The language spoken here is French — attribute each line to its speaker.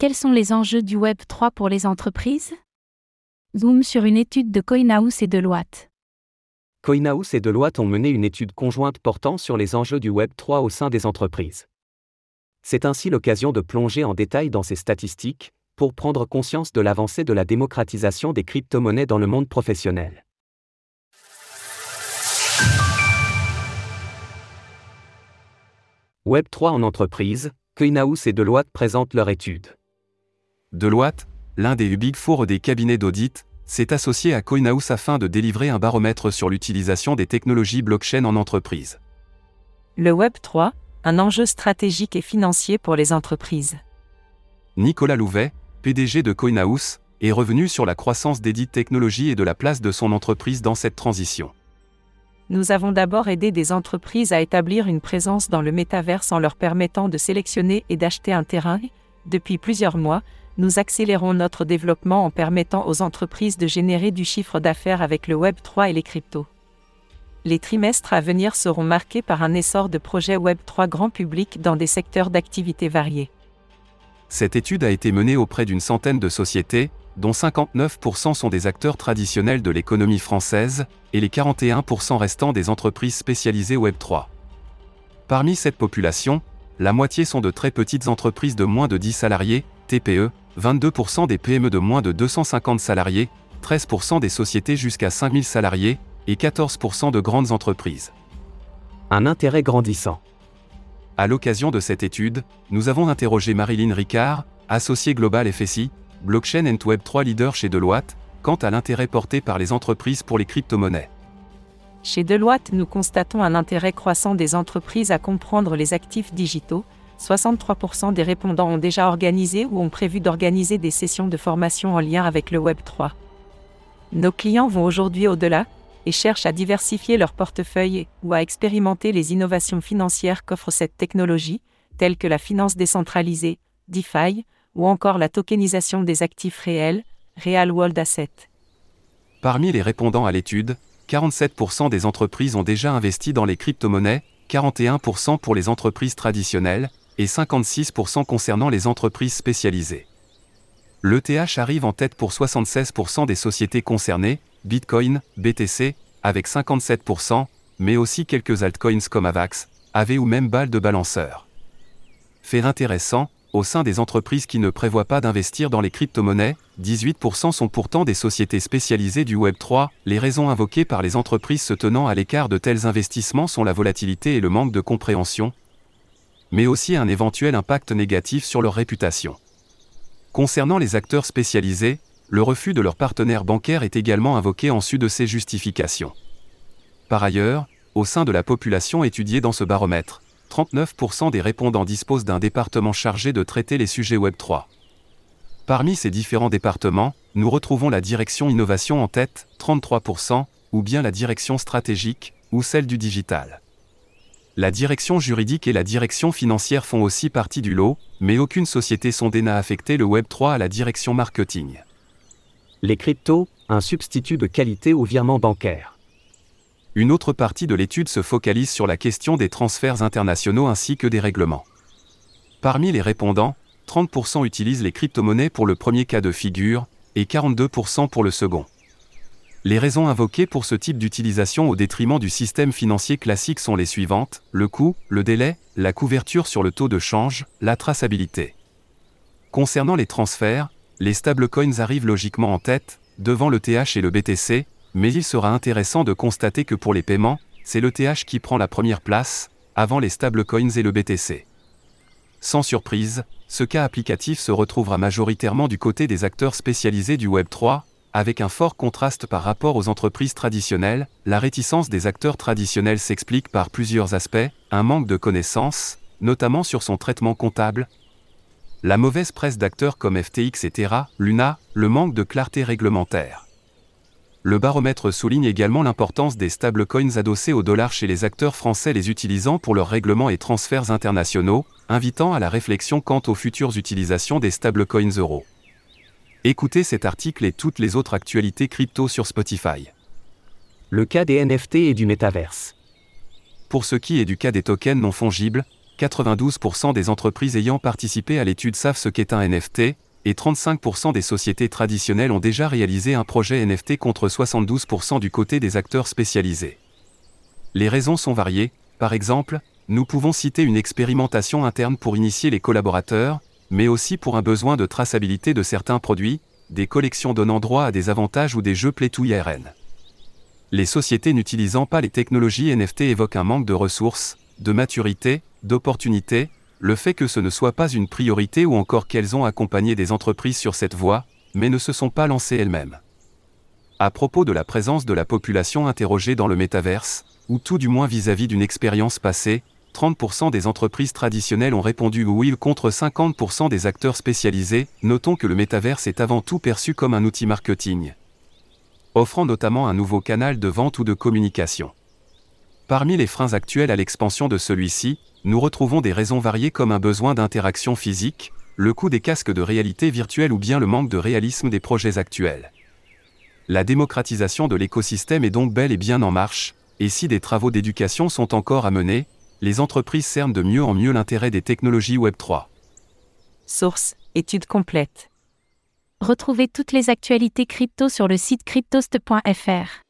Speaker 1: Quels sont les enjeux du Web 3 pour les entreprises? Zoom sur une étude de Coinhouse et Deloitte.
Speaker 2: Coinhouse et Deloitte ont mené une étude conjointe portant sur les enjeux du Web 3 au sein des entreprises. C'est ainsi l'occasion de plonger en détail dans ces statistiques, pour prendre conscience de l'avancée de la démocratisation des crypto-monnaies dans le monde professionnel. Web 3 en entreprise, Coinhouse et Deloitte présentent leur étude.
Speaker 3: Deloitte, l'un des Big Four des cabinets d'audit, s'est associé à Coinhouse afin de délivrer un baromètre sur l'utilisation des technologies blockchain en entreprise.
Speaker 4: Le Web 3, un enjeu stratégique et financier pour les entreprises.
Speaker 3: Nicolas Louvet, PDG de Coinhouse, est revenu sur la croissance d'Edit Technologies et de la place de son entreprise dans cette transition.
Speaker 4: Nous avons d'abord aidé des entreprises à établir une présence dans le métaverse en leur permettant de sélectionner et d'acheter un terrain. Depuis plusieurs mois, nous accélérons notre développement en permettant aux entreprises de générer du chiffre d'affaires avec le Web 3 et les cryptos. Les trimestres à venir seront marqués par un essor de projets Web 3 grand public dans des secteurs d'activité variés.
Speaker 3: Cette étude a été menée auprès d'une centaine de sociétés, dont 59% sont des acteurs traditionnels de l'économie française, et les 41% restants des entreprises spécialisées Web 3. Parmi cette population, la moitié sont de très petites entreprises de moins de 10 salariés, TPE, 22% des PME de moins de 250 salariés, 13% des sociétés jusqu'à 5000 salariés, et 14% de grandes entreprises.
Speaker 2: Un intérêt grandissant.
Speaker 3: À l'occasion de cette étude, nous avons interrogé Marilyn Ricard, associée globale FSI, Blockchain and Web 3 leader chez Deloitte, quant à l'intérêt porté par les entreprises pour les crypto-monnaies.
Speaker 4: Chez Deloitte, nous constatons un intérêt croissant des entreprises à comprendre les actifs digitaux, 63% des répondants ont déjà organisé ou ont prévu d'organiser des sessions de formation en lien avec le Web 3. Nos clients vont aujourd'hui au-delà et cherchent à diversifier leur portefeuille ou à expérimenter les innovations financières qu'offre cette technologie, telles que la finance décentralisée, DeFi, ou encore la tokenisation des actifs réels, Real World Asset.
Speaker 3: Parmi les répondants à l'étude, 47% des entreprises ont déjà investi dans les crypto-monnaies, 41% pour les entreprises traditionnelles, et 56% concernant les entreprises spécialisées. L'ETH arrive en tête pour 76% des sociétés concernées, Bitcoin, BTC, avec 57%, mais aussi quelques altcoins comme Avax, AV ou même BAL de balanceur. Fait intéressant, au sein des entreprises qui ne prévoient pas d'investir dans les crypto-monnaies, 18% sont pourtant des sociétés spécialisées du Web3. Les raisons invoquées par les entreprises se tenant à l'écart de tels investissements sont la volatilité et le manque de compréhension, mais aussi un éventuel impact négatif sur leur réputation. Concernant les acteurs spécialisés, le refus de leurs partenaires bancaires est également invoqué en su de ces justifications. Par ailleurs, au sein de la population étudiée dans ce baromètre, 39% des répondants disposent d'un département chargé de traiter les sujets Web3. Parmi ces différents départements, nous retrouvons la direction innovation en tête, 33%, ou bien la direction stratégique, ou celle du digital. La direction juridique et la direction financière font aussi partie du lot, mais aucune société sondée n'a affecté le Web3 à la direction marketing.
Speaker 2: Les cryptos, un substitut de qualité au virement bancaire.
Speaker 3: Une autre partie de l'étude se focalise sur la question des transferts internationaux ainsi que des règlements. Parmi les répondants, 30% utilisent les crypto-monnaies pour le premier cas de figure, et 42% pour le second. Les raisons invoquées pour ce type d'utilisation au détriment du système financier classique sont les suivantes, le coût, le délai, la couverture sur le taux de change, la traçabilité. Concernant les transferts, les stablecoins arrivent logiquement en tête, devant le TH et le BTC, mais il sera intéressant de constater que pour les paiements, c'est le TH qui prend la première place, avant les stablecoins et le BTC. Sans surprise, ce cas applicatif se retrouvera majoritairement du côté des acteurs spécialisés du Web3, avec un fort contraste par rapport aux entreprises traditionnelles, la réticence des acteurs traditionnels s'explique par plusieurs aspects, un manque de connaissances, notamment sur son traitement comptable, la mauvaise presse d'acteurs comme FTX et Terra, Luna, le manque de clarté réglementaire. Le baromètre souligne également l'importance des stablecoins adossés au dollar chez les acteurs français les utilisant pour leurs règlements et transferts internationaux, invitant à la réflexion quant aux futures utilisations des stablecoins euros. Écoutez cet article et toutes les autres actualités crypto sur Spotify.
Speaker 2: Le cas des NFT et du métaverse.
Speaker 3: Pour ce qui est du cas des tokens non fongibles, 92% des entreprises ayant participé à l'étude savent ce qu'est un NFT, et 35% des sociétés traditionnelles ont déjà réalisé un projet NFT contre 72% du côté des acteurs spécialisés. Les raisons sont variées, par exemple, nous pouvons citer une expérimentation interne pour initier les collaborateurs, mais aussi pour un besoin de traçabilité de certains produits, des collections donnant droit à des avantages ou des jeux play to IRN. Les sociétés n'utilisant pas les technologies NFT évoquent un manque de ressources, de maturité, d'opportunités, le fait que ce ne soit pas une priorité ou encore qu'elles ont accompagné des entreprises sur cette voie, mais ne se sont pas lancées elles-mêmes. À propos de la présence de la population interrogée dans le métaverse, ou tout du moins vis-à-vis d'une expérience passée, 30% des entreprises traditionnelles ont répondu oui contre 50% des acteurs spécialisés. Notons que le métaverse est avant tout perçu comme un outil marketing, offrant notamment un nouveau canal de vente ou de communication. Parmi les freins actuels à l'expansion de celui-ci, nous retrouvons des raisons variées comme un besoin d'interaction physique, le coût des casques de réalité virtuelle ou bien le manque de réalisme des projets actuels. La démocratisation de l'écosystème est donc bel et bien en marche, et si des travaux d'éducation sont encore à mener, les entreprises cernent de mieux en mieux l'intérêt des technologies Web3.
Speaker 4: Source, étude complète.
Speaker 1: Retrouvez toutes les actualités crypto sur le site cryptost.fr.